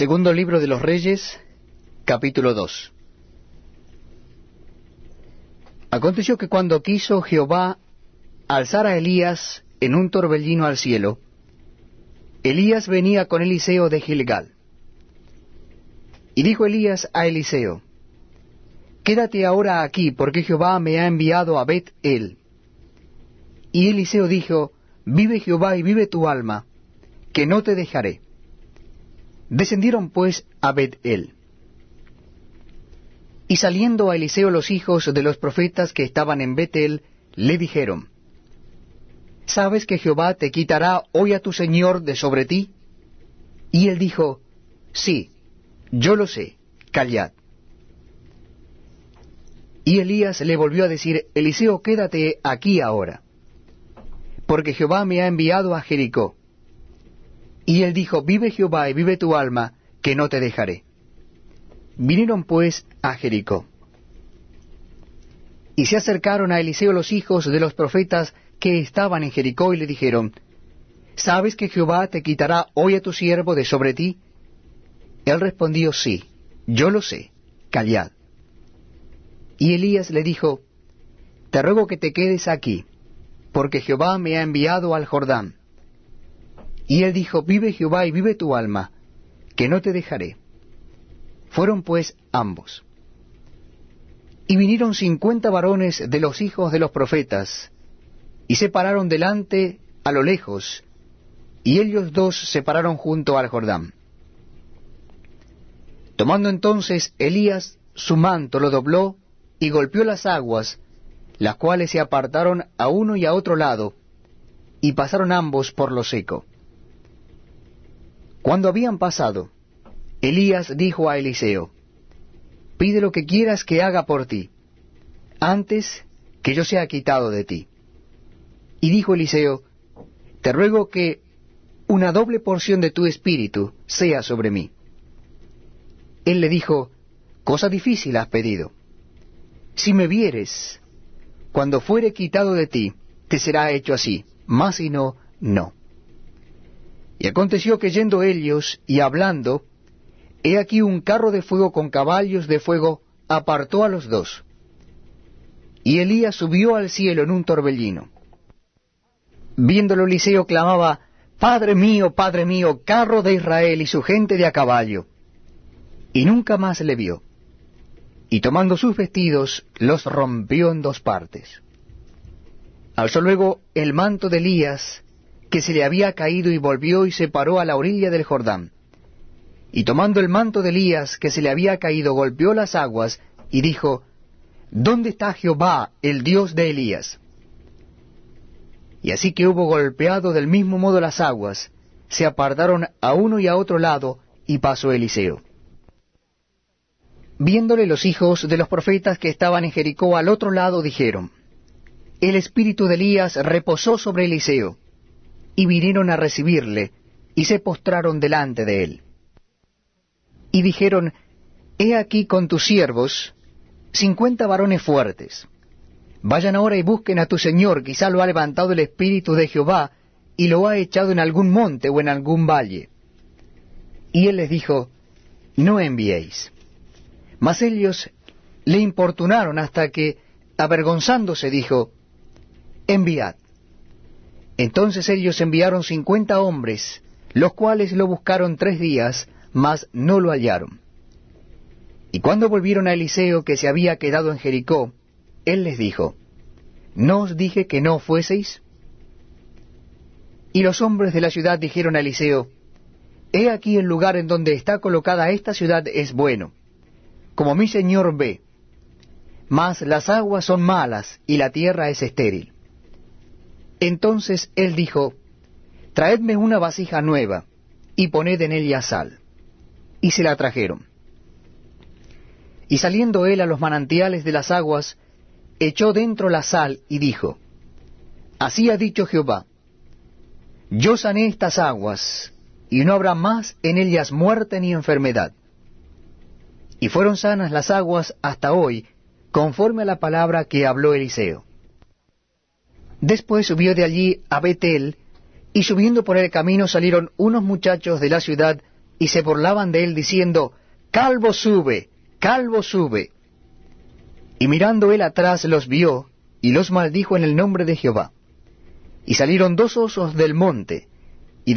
Segundo libro de los Reyes, capítulo 2. Aconteció que cuando quiso Jehová alzar a Elías en un torbellino al cielo, Elías venía con Eliseo de Gilgal. Y dijo Elías a Eliseo, Quédate ahora aquí, porque Jehová me ha enviado a Bet-El. Y Eliseo dijo, Vive Jehová y vive tu alma, que no te dejaré. Descendieron pues a Bet-El. Y saliendo a Eliseo los hijos de los profetas que estaban en Betel, le dijeron, ¿Sabes que Jehová te quitará hoy a tu Señor de sobre ti? Y él dijo, Sí, yo lo sé, callad. Y Elías le volvió a decir, Eliseo, quédate aquí ahora, porque Jehová me ha enviado a Jericó. Y él dijo, Vive Jehová y vive tu alma, que no te dejaré. Vinieron pues a Jericó. Y se acercaron a Eliseo los hijos de los profetas que estaban en Jericó y le dijeron, ¿Sabes que Jehová te quitará hoy a tu siervo de sobre ti? Él respondió, sí, yo lo sé, callad. Y Elías le dijo, Te ruego que te quedes aquí, porque Jehová me ha enviado al Jordán. Y él dijo, Vive Jehová y vive tu alma, que no te dejaré. Fueron pues ambos. Y vinieron cincuenta varones de los hijos de los profetas, y se pararon delante a lo lejos, y ellos dos se pararon junto al Jordán. Tomando entonces Elías su manto, lo dobló y golpeó las aguas, las cuales se apartaron a uno y a otro lado, y pasaron ambos por lo seco. Cuando habían pasado, Elías dijo a Eliseo, Pide lo que quieras que haga por ti, antes que yo sea quitado de ti. Y dijo Eliseo, Te ruego que una doble porción de tu espíritu sea sobre mí. Él le dijo, Cosa difícil has pedido. Si me vieres, cuando fuere quitado de ti, te será hecho así, más si no, no. Y aconteció que yendo ellos y hablando, He aquí un carro de fuego con caballos de fuego apartó a los dos. Y Elías subió al cielo en un torbellino. Viéndolo Eliseo clamaba, Padre mío, Padre mío, carro de Israel y su gente de a caballo. Y nunca más le vio. Y tomando sus vestidos, los rompió en dos partes. Alzó luego el manto de Elías, que se le había caído, y volvió y se paró a la orilla del Jordán y tomando el manto de Elías que se le había caído, golpeó las aguas y dijo, ¿Dónde está Jehová, el Dios de Elías? Y así que hubo golpeado del mismo modo las aguas, se apartaron a uno y a otro lado, y pasó Eliseo. Viéndole los hijos de los profetas que estaban en Jericó al otro lado, dijeron, El espíritu de Elías reposó sobre Eliseo, y vinieron a recibirle, y se postraron delante de él y dijeron, He aquí con tus siervos cincuenta varones fuertes. Vayan ahora y busquen a tu Señor, quizá lo ha levantado el Espíritu de Jehová, y lo ha echado en algún monte o en algún valle. Y él les dijo, No enviéis. Mas ellos le importunaron hasta que, avergonzándose, dijo, Enviad. Entonces ellos enviaron cincuenta hombres, los cuales lo buscaron tres días, mas no lo hallaron. Y cuando volvieron a Eliseo, que se había quedado en Jericó, él les dijo, ¿No os dije que no fueseis? Y los hombres de la ciudad dijeron a Eliseo, He aquí el lugar en donde está colocada esta ciudad es bueno, como mi señor ve, mas las aguas son malas y la tierra es estéril. Entonces él dijo, Traedme una vasija nueva, y poned en ella sal y se la trajeron. Y saliendo él a los manantiales de las aguas, echó dentro la sal y dijo, Así ha dicho Jehová, yo sané estas aguas, y no habrá más en ellas muerte ni enfermedad. Y fueron sanas las aguas hasta hoy, conforme a la palabra que habló Eliseo. Después subió de allí a Betel, y subiendo por el camino salieron unos muchachos de la ciudad y se burlaban de él diciendo, Calvo sube, calvo sube. Y mirando él atrás los vio, y los maldijo en el nombre de Jehová. Y salieron dos osos del monte,